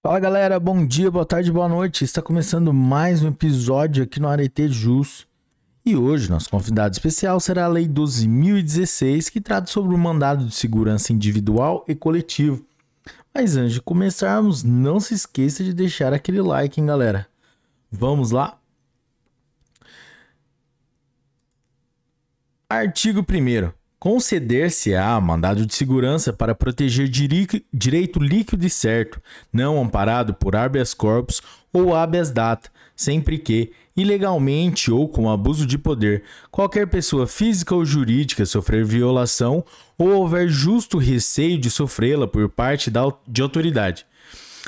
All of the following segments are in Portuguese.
Fala galera, bom dia, boa tarde, boa noite. Está começando mais um episódio aqui no Arete Jus. E hoje nosso convidado especial será a Lei 12.016, que trata sobre o mandado de segurança individual e coletivo. Mas antes de começarmos, não se esqueça de deixar aquele like, hein, galera. Vamos lá? Artigo 1 Conceder-se-á mandado de segurança para proteger direito líquido e certo, não amparado por habeas corpus ou habeas data, sempre que, ilegalmente ou com abuso de poder, qualquer pessoa física ou jurídica sofrer violação ou houver justo receio de sofrê-la por parte da, de autoridade,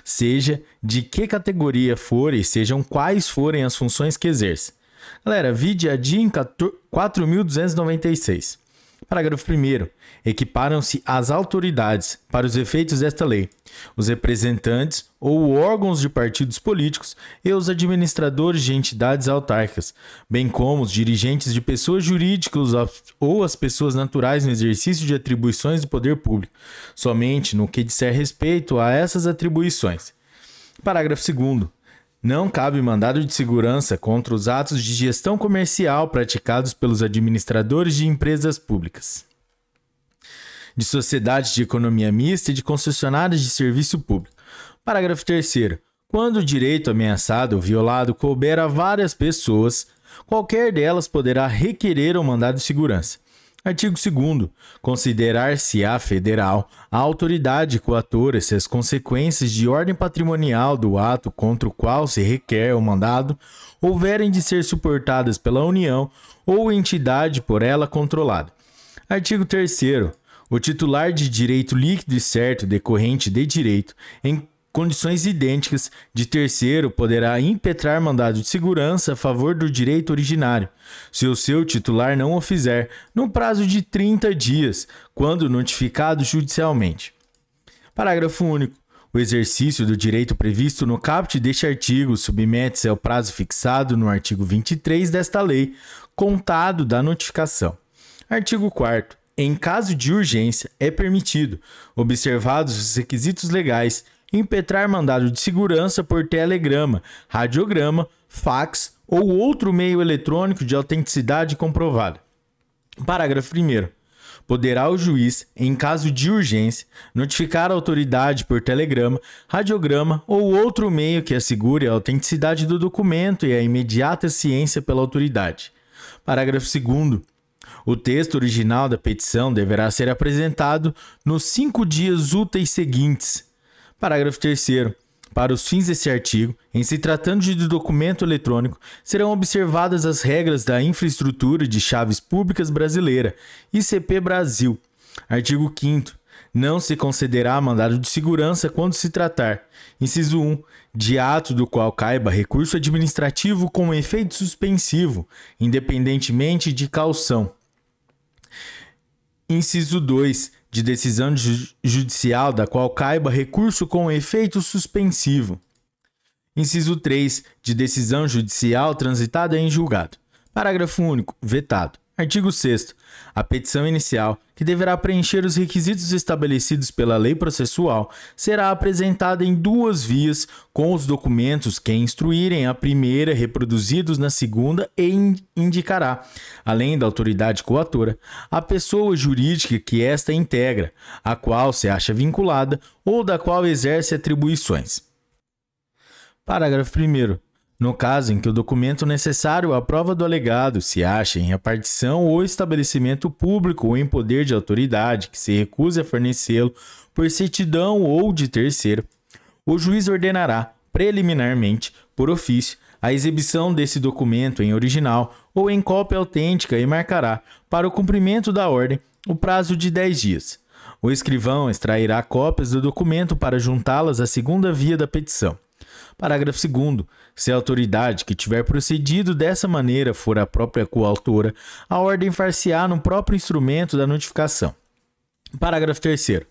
seja de que categoria for e sejam quais forem as funções que exerce. Galera, vide a DIN 4296. Parágrafo 1. Equiparam-se as autoridades, para os efeitos desta lei, os representantes ou órgãos de partidos políticos e os administradores de entidades autárquicas, bem como os dirigentes de pessoas jurídicas ou as pessoas naturais no exercício de atribuições do poder público, somente no que disser respeito a essas atribuições. Parágrafo 2. Não cabe mandado de segurança contra os atos de gestão comercial praticados pelos administradores de empresas públicas, de sociedades de economia mista e de concessionárias de serviço público. Parágrafo 3. Quando o direito ameaçado ou violado couber a várias pessoas, qualquer delas poderá requerer o um mandado de segurança Artigo 2. Considerar-se-á federal a autoridade coatora se as consequências de ordem patrimonial do ato contra o qual se requer o mandado houverem de ser suportadas pela União ou entidade por ela controlada. Artigo 3. O titular de direito líquido e certo decorrente de direito, em condições idênticas de terceiro poderá impetrar mandado de segurança a favor do direito originário, se o seu titular não o fizer, no prazo de 30 dias, quando notificado judicialmente. Parágrafo único. O exercício do direito previsto no caput deste artigo submete-se ao prazo fixado no artigo 23 desta lei, contado da notificação. Artigo 4 em caso de urgência, é permitido, observados os requisitos legais, impetrar mandado de segurança por telegrama, radiograma, fax ou outro meio eletrônico de autenticidade comprovada. Parágrafo 1. Poderá o juiz, em caso de urgência, notificar a autoridade por telegrama, radiograma ou outro meio que assegure a autenticidade do documento e a imediata ciência pela autoridade. Parágrafo 2. O texto original da petição deverá ser apresentado nos cinco dias úteis seguintes Parágrafo 3. Para os fins desse artigo, em se tratando de documento eletrônico, serão observadas as regras da Infraestrutura de Chaves Públicas Brasileira, ICP Brasil. Artigo 5. Não se concederá mandado de segurança quando se tratar, inciso 1, de ato do qual caiba recurso administrativo com efeito suspensivo, independentemente de caução. Inciso 2 de decisão judicial da qual caiba recurso com efeito suspensivo. Inciso 3. De decisão judicial transitada em julgado. Parágrafo único. Vetado. Artigo 6. A petição inicial, que deverá preencher os requisitos estabelecidos pela lei processual, será apresentada em duas vias, com os documentos que instruírem a primeira reproduzidos na segunda e indicará, além da autoridade coatora, a pessoa jurídica que esta integra, a qual se acha vinculada ou da qual exerce atribuições. Parágrafo 1 no caso em que o documento necessário à prova do alegado se ache em repartição ou estabelecimento público ou em poder de autoridade que se recuse a fornecê-lo por certidão ou de terceiro, o juiz ordenará, preliminarmente, por ofício, a exibição desse documento em original ou em cópia autêntica e marcará, para o cumprimento da ordem, o prazo de 10 dias. O escrivão extrairá cópias do documento para juntá-las à segunda via da petição. Parágrafo 2. Se a autoridade que tiver procedido dessa maneira for a própria coautora, a ordem far-se-á no próprio instrumento da notificação. Parágrafo 3.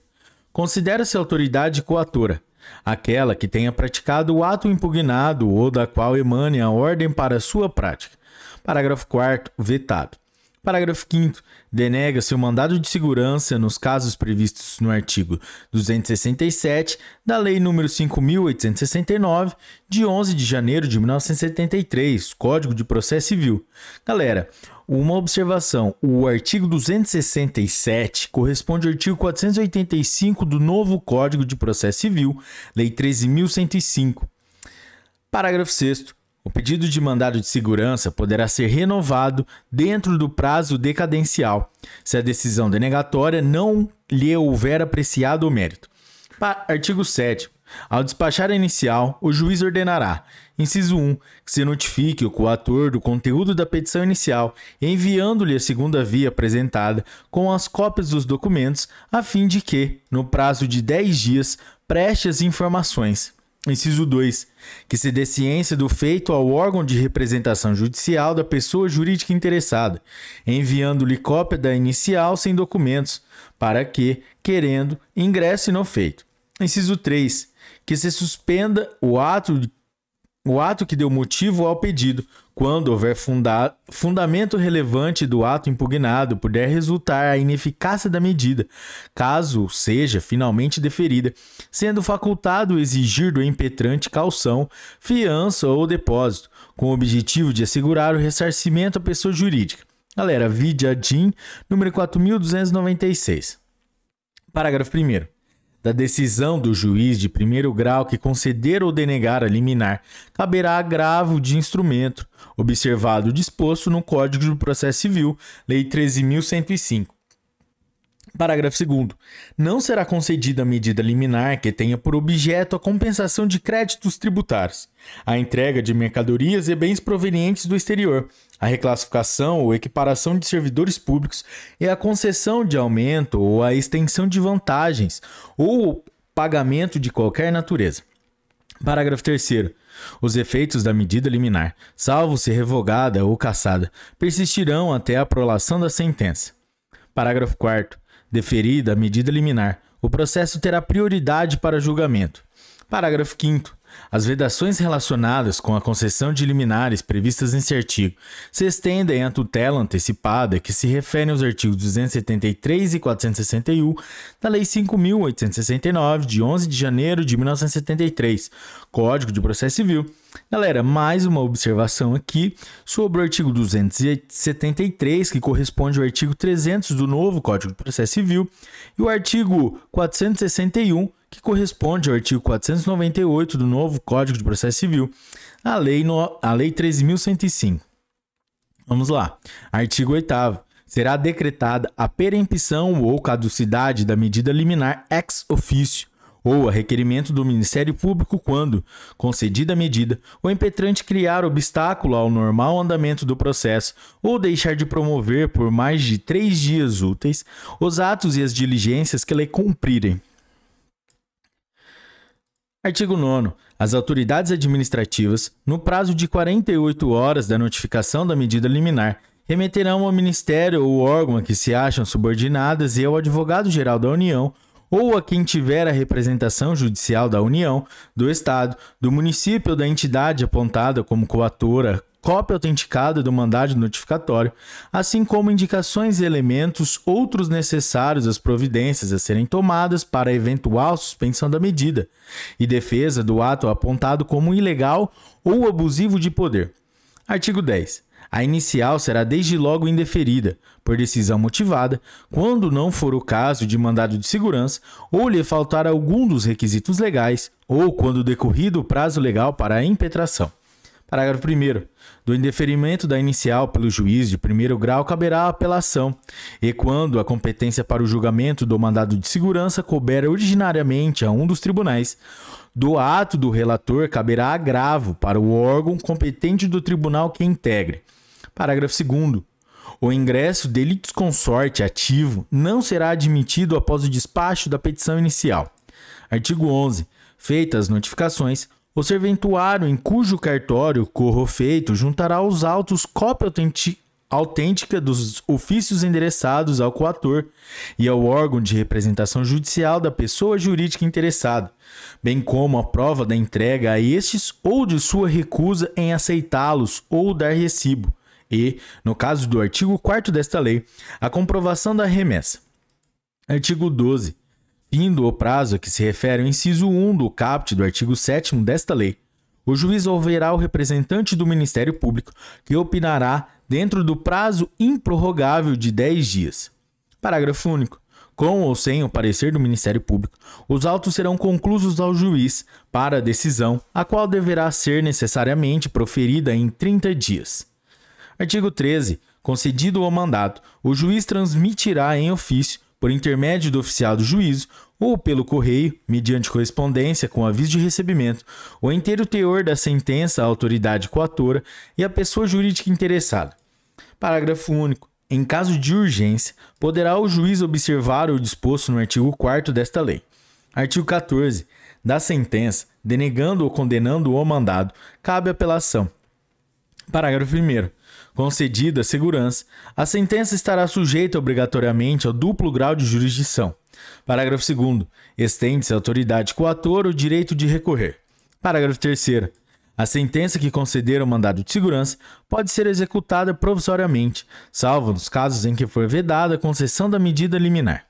Considera-se a autoridade coautora aquela que tenha praticado o ato impugnado ou da qual emane a ordem para sua prática. Parágrafo 4. Vetado. Parágrafo 5 denega-se o mandado de segurança nos casos previstos no artigo 267 da Lei nº 5869 de 11 de janeiro de 1973, Código de Processo Civil. Galera, uma observação: o artigo 267 corresponde ao artigo 485 do novo Código de Processo Civil, Lei 13.105. Parágrafo 6. O pedido de mandado de segurança poderá ser renovado dentro do prazo decadencial, se a decisão denegatória não lhe houver apreciado o mérito. Artigo 7. Ao despachar a inicial, o juiz ordenará, inciso 1, que se notifique o coator do conteúdo da petição inicial, enviando-lhe a segunda via apresentada com as cópias dos documentos, a fim de que, no prazo de 10 dias, preste as informações. Inciso 2. Que se dê ciência do feito ao órgão de representação judicial da pessoa jurídica interessada, enviando-lhe cópia da inicial sem documentos, para que, querendo, ingresse no feito. Inciso 3. Que se suspenda o ato o ato que deu motivo ao pedido, quando houver funda fundamento relevante do ato impugnado, puder resultar a ineficácia da medida, caso seja finalmente deferida, sendo facultado exigir do impetrante calção, fiança ou depósito, com o objetivo de assegurar o ressarcimento à pessoa jurídica. Galera, vide a DIN número 4296. Parágrafo 1 da decisão do juiz de primeiro grau que conceder ou denegar a liminar, caberá agravo de instrumento, observado o disposto no Código de Processo Civil, Lei 13.105. Parágrafo 2. Não será concedida medida liminar que tenha por objeto a compensação de créditos tributários, a entrega de mercadorias e bens provenientes do exterior, a reclassificação ou equiparação de servidores públicos e a concessão de aumento ou a extensão de vantagens ou pagamento de qualquer natureza. Parágrafo 3. Os efeitos da medida liminar, salvo se revogada ou cassada, persistirão até a prolação da sentença. Parágrafo 4. Deferida a medida liminar, o processo terá prioridade para julgamento. Parágrafo 5. As vedações relacionadas com a concessão de liminares previstas nesse artigo se estendem à tutela antecipada que se refere aos artigos 273 e 461 da Lei 5.869, de 11 de janeiro de 1973, Código de Processo Civil. Galera, mais uma observação aqui sobre o artigo 273, que corresponde ao artigo 300 do novo Código de Processo Civil, e o artigo 461 que corresponde ao artigo 498 do novo Código de Processo Civil, a Lei, no, a lei 13.105. Vamos lá. Artigo 8. Será decretada a perempção ou caducidade da medida liminar ex officio ou a requerimento do Ministério Público quando, concedida a medida, o impetrante criar obstáculo ao normal andamento do processo ou deixar de promover por mais de três dias úteis os atos e as diligências que lhe cumprirem Artigo 9. As autoridades administrativas, no prazo de 48 horas da notificação da medida liminar, remeterão ao Ministério ou órgão a que se acham subordinadas e ao Advogado-Geral da União ou a quem tiver a representação judicial da União, do Estado, do município ou da entidade apontada como coatora cópia autenticada do mandado notificatório, assim como indicações e elementos outros necessários às providências a serem tomadas para eventual suspensão da medida e defesa do ato apontado como ilegal ou abusivo de poder. Artigo 10. A inicial será desde logo indeferida, por decisão motivada, quando não for o caso de mandado de segurança ou lhe faltar algum dos requisitos legais, ou quando decorrido o prazo legal para a impetração. Parágrafo 1. Do indeferimento da inicial pelo juiz de primeiro grau caberá a apelação, e quando a competência para o julgamento do mandado de segurança couber originariamente a um dos tribunais, do ato do relator caberá agravo para o órgão competente do tribunal que integre. Parágrafo 2. O ingresso de litisconsorte ativo não será admitido após o despacho da petição inicial. Artigo 11. Feitas as notificações, o serventuário em cujo cartório corro feito juntará os autos cópia autêntica dos ofícios endereçados ao coator e ao órgão de representação judicial da pessoa jurídica interessada, bem como a prova da entrega a estes ou de sua recusa em aceitá-los ou dar recibo, e, no caso do artigo 4 desta lei, a comprovação da remessa. Artigo 12. Findo o prazo a que se refere o inciso 1 do caput do artigo 7 desta lei, o juiz ouvirá o representante do Ministério Público, que opinará dentro do prazo improrrogável de 10 dias. Parágrafo único. Com ou sem o parecer do Ministério Público, os autos serão conclusos ao juiz para a decisão, a qual deverá ser necessariamente proferida em 30 dias. Artigo 13. Concedido o mandato, o juiz transmitirá em ofício, por intermédio do oficial do juízo, ou pelo correio, mediante correspondência com aviso de recebimento, o inteiro teor da sentença à autoridade coatora e à pessoa jurídica interessada. Parágrafo único. Em caso de urgência, poderá o juiz observar o disposto no artigo 4 desta lei. Artigo 14. Da sentença, denegando ou condenando o mandado, cabe apelação. Parágrafo 1. Concedida a segurança, a sentença estará sujeita obrigatoriamente ao duplo grau de jurisdição. Parágrafo 2. Estende-se à autoridade coatora o direito de recorrer. Parágrafo 3. A sentença que conceder o mandado de segurança pode ser executada provisoriamente, salvo nos casos em que for vedada a concessão da medida liminar.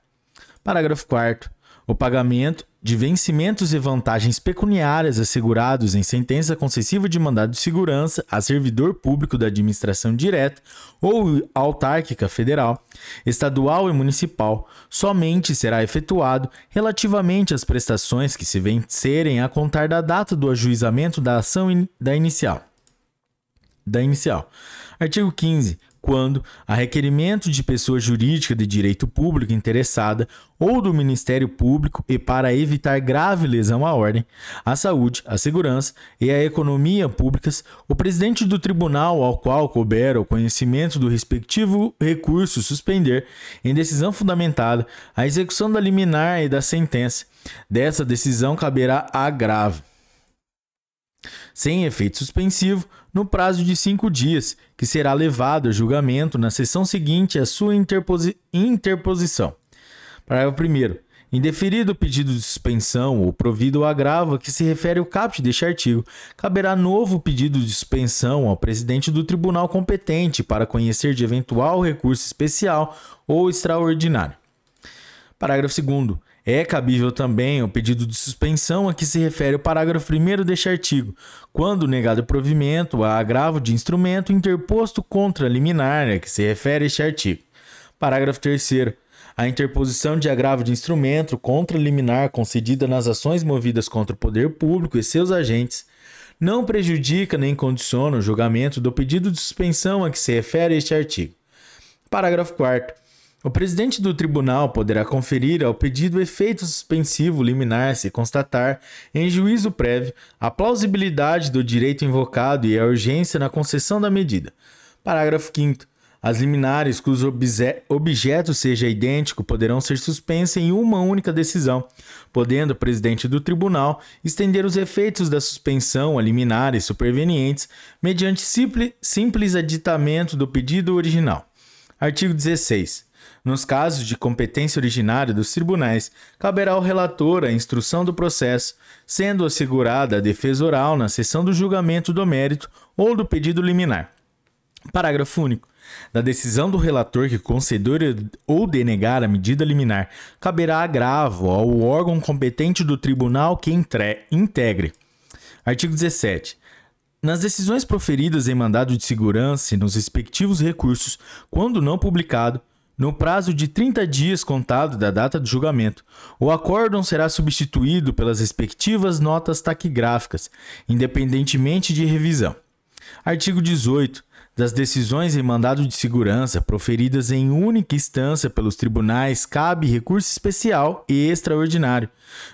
Parágrafo 4. O pagamento de vencimentos e vantagens pecuniárias assegurados em sentença concessiva de mandado de segurança a servidor público da administração direta ou autárquica federal, estadual e municipal somente será efetuado relativamente às prestações que se vencerem a contar da data do ajuizamento da ação in da inicial. Da inicial. Artigo 15 quando, a requerimento de pessoa jurídica de direito público interessada ou do Ministério Público e para evitar grave lesão à ordem, à saúde, à segurança e à economia públicas, o presidente do tribunal ao qual couber o conhecimento do respectivo recurso suspender, em decisão fundamentada, a execução da liminar e da sentença. Dessa decisão caberá agravo sem efeito suspensivo, no prazo de cinco dias, que será levado a julgamento na sessão seguinte à sua interposi interposição. Parágrafo 1. Indeferido o pedido de suspensão ou provido o agravo a que se refere o caput deste artigo, caberá novo pedido de suspensão ao presidente do tribunal competente para conhecer de eventual recurso especial ou extraordinário. Parágrafo 2. É cabível também o pedido de suspensão a que se refere o parágrafo 1 deste artigo, quando negado provimento a agravo de instrumento interposto contra a liminar a que se refere este artigo. Parágrafo 3 a interposição de agravo de instrumento contra a liminar concedida nas ações movidas contra o poder público e seus agentes não prejudica nem condiciona o julgamento do pedido de suspensão a que se refere este artigo. Parágrafo 4 o presidente do tribunal poderá conferir ao pedido efeito suspensivo liminar se constatar, em juízo prévio, a plausibilidade do direito invocado e a urgência na concessão da medida. Parágrafo 5. As liminares cujo objeto seja idêntico poderão ser suspensas em uma única decisão, podendo o presidente do tribunal estender os efeitos da suspensão a liminares supervenientes mediante simples, aditamento do pedido original. Artigo 16. Nos casos de competência originária dos tribunais, caberá ao relator a instrução do processo, sendo assegurada a defesa oral na sessão do julgamento do mérito ou do pedido liminar. Parágrafo único. Da decisão do relator que conceder ou denegar a medida liminar, caberá agravo ao órgão competente do tribunal que integre. Artigo 17. Nas decisões proferidas em mandado de segurança e nos respectivos recursos, quando não publicado, no prazo de 30 dias contado da data do julgamento, o acórdão será substituído pelas respectivas notas taquigráficas, independentemente de revisão. Artigo 18. Das decisões em mandado de segurança proferidas em única instância pelos tribunais, cabe recurso especial e extraordinário,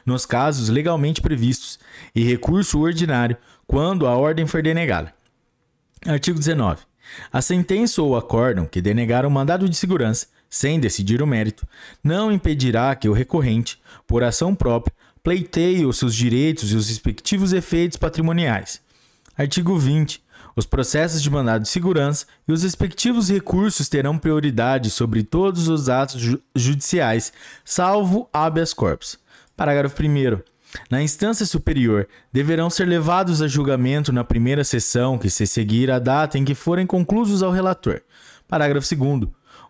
nos casos legalmente previstos, e recurso ordinário, quando a ordem for denegada. Artigo 19. A sentença ou acórdão que denegar o mandado de segurança sem decidir o mérito, não impedirá que o recorrente, por ação própria, pleiteie os seus direitos e os respectivos efeitos patrimoniais. Artigo 20. Os processos de mandado de segurança e os respectivos recursos terão prioridade sobre todos os atos ju judiciais, salvo habeas corpus. Parágrafo 1. na instância superior, deverão ser levados a julgamento na primeira sessão que se seguir a data em que forem conclusos ao relator. Parágrafo 2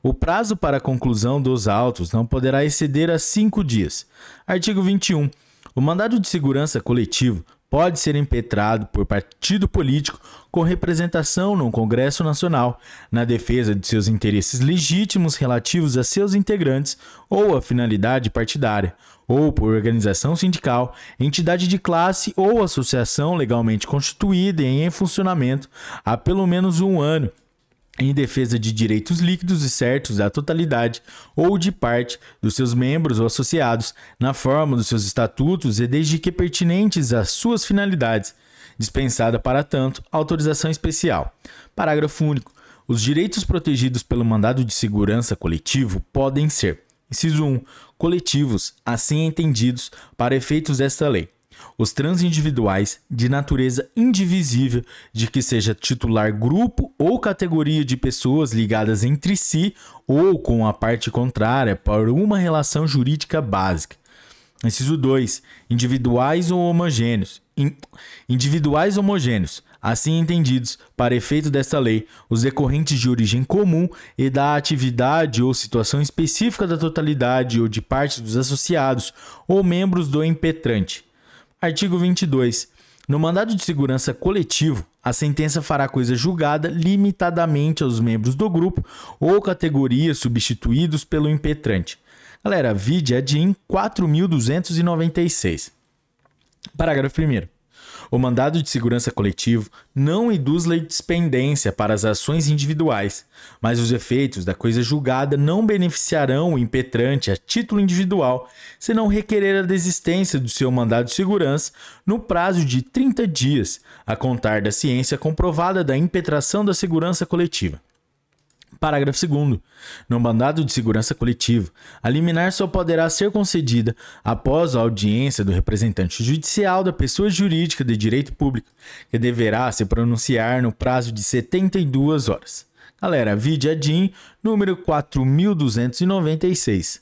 o prazo para a conclusão dos autos não poderá exceder a cinco dias. Artigo 21. O mandado de segurança coletivo pode ser impetrado por partido político com representação no Congresso Nacional, na defesa de seus interesses legítimos relativos a seus integrantes ou a finalidade partidária, ou por organização sindical, entidade de classe ou associação legalmente constituída e em funcionamento há pelo menos um ano em defesa de direitos líquidos e certos da totalidade ou de parte dos seus membros ou associados, na forma dos seus estatutos e desde que pertinentes às suas finalidades, dispensada para tanto autorização especial. Parágrafo único. Os direitos protegidos pelo mandado de segurança coletivo podem ser: inciso 1, coletivos, assim entendidos para efeitos desta lei os transindividuais de natureza indivisível de que seja titular grupo ou categoria de pessoas ligadas entre si ou com a parte contrária por uma relação jurídica básica. Inciso 2. Individuais ou homogêneos. individuais homogêneos, assim entendidos, para efeito desta lei, os decorrentes de origem comum e da atividade ou situação específica da totalidade ou de parte dos associados ou membros do impetrante. Artigo 22. No mandado de segurança coletivo, a sentença fará coisa julgada limitadamente aos membros do grupo ou categoria substituídos pelo impetrante. Galera, vide a DIN 4296. Parágrafo 1. O mandado de segurança coletivo não induz litispendência para as ações individuais, mas os efeitos da coisa julgada não beneficiarão o impetrante a título individual, se não requerer a desistência do seu mandado de segurança no prazo de 30 dias, a contar da ciência comprovada da impetração da segurança coletiva. Parágrafo 2. No mandado de segurança coletivo, a liminar só poderá ser concedida após a audiência do representante judicial da pessoa jurídica de direito público, que deverá se pronunciar no prazo de 72 horas. Galera, vide a DIN número 4296.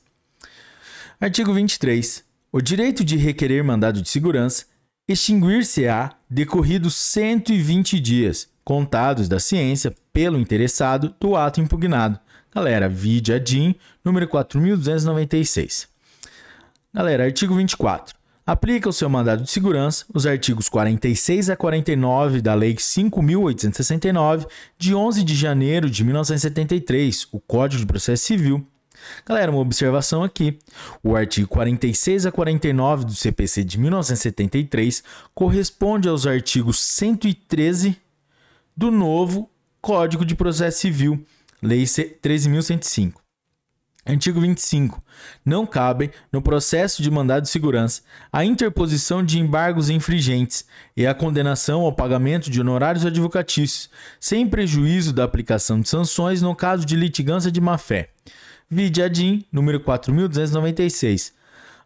Artigo 23. O direito de requerer mandado de segurança extinguir-se-á decorridos 120 dias contados da ciência pelo interessado do ato impugnado. Galera, vide a DIN número 4296. Galera, artigo 24. Aplica o seu mandado de segurança os artigos 46 a 49 da Lei 5.869, de 11 de janeiro de 1973, o Código de Processo Civil. Galera, uma observação aqui. O artigo 46 a 49 do CPC de 1973 corresponde aos artigos 113 do novo Código de Processo Civil, Lei 13.105. Artigo 25. Não cabem, no processo de mandado de segurança, a interposição de embargos infringentes e a condenação ao pagamento de honorários advocatícios, sem prejuízo da aplicação de sanções no caso de litigância de má-fé. Vide a DIN, número 4.296.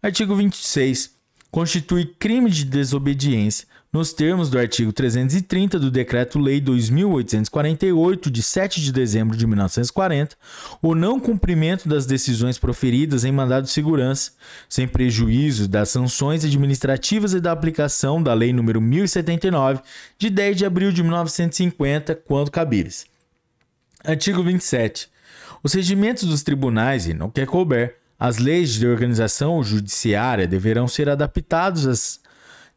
Artigo 26. Constitui crime de desobediência nos termos do artigo 330 do Decreto-Lei 2848, de 7 de dezembro de 1940, o não cumprimento das decisões proferidas em mandado de segurança, sem prejuízo das sanções administrativas e da aplicação da Lei nº 1079, de 10 de abril de 1950, quando cabíveis. Artigo 27. Os regimentos dos tribunais, e não quer couber, as leis de organização judiciária deverão ser adaptados às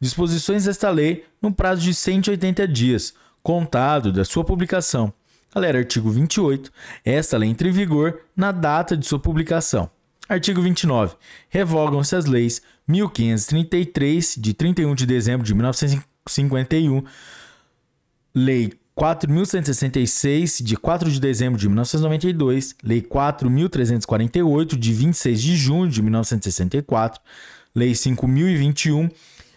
disposições desta lei no prazo de 180 dias, contado da sua publicação. Galera, artigo 28. Esta lei entra em vigor na data de sua publicação. Artigo 29. Revogam-se as leis 1533, de 31 de dezembro de 1951, Lei 4.166, de 4 de dezembro de 1992, Lei 4.348, de 26 de junho de 1964, Lei 5.021,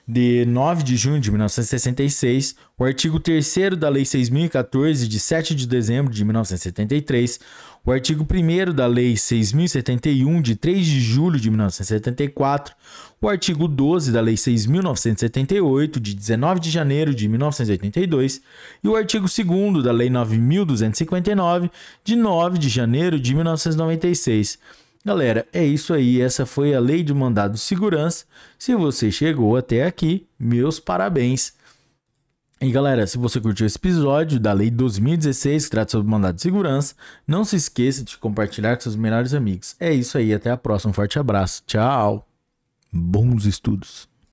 de 9 de junho de 1966, o artigo 3 da Lei 6014, de 7 de dezembro de 1973, o artigo 1 da Lei 6071, de 3 de julho de 1974, o artigo 12 da Lei 6.978, de 19 de janeiro de 1982, e o artigo 2 da Lei 9.259, de 9 de janeiro de 1996 Galera, é isso aí. Essa foi a lei de mandado de segurança. Se você chegou até aqui, meus parabéns. E galera, se você curtiu esse episódio da Lei 2016, que trata sobre mandado de segurança, não se esqueça de compartilhar com seus melhores amigos. É isso aí, até a próxima. Um forte abraço. Tchau. Bons estudos.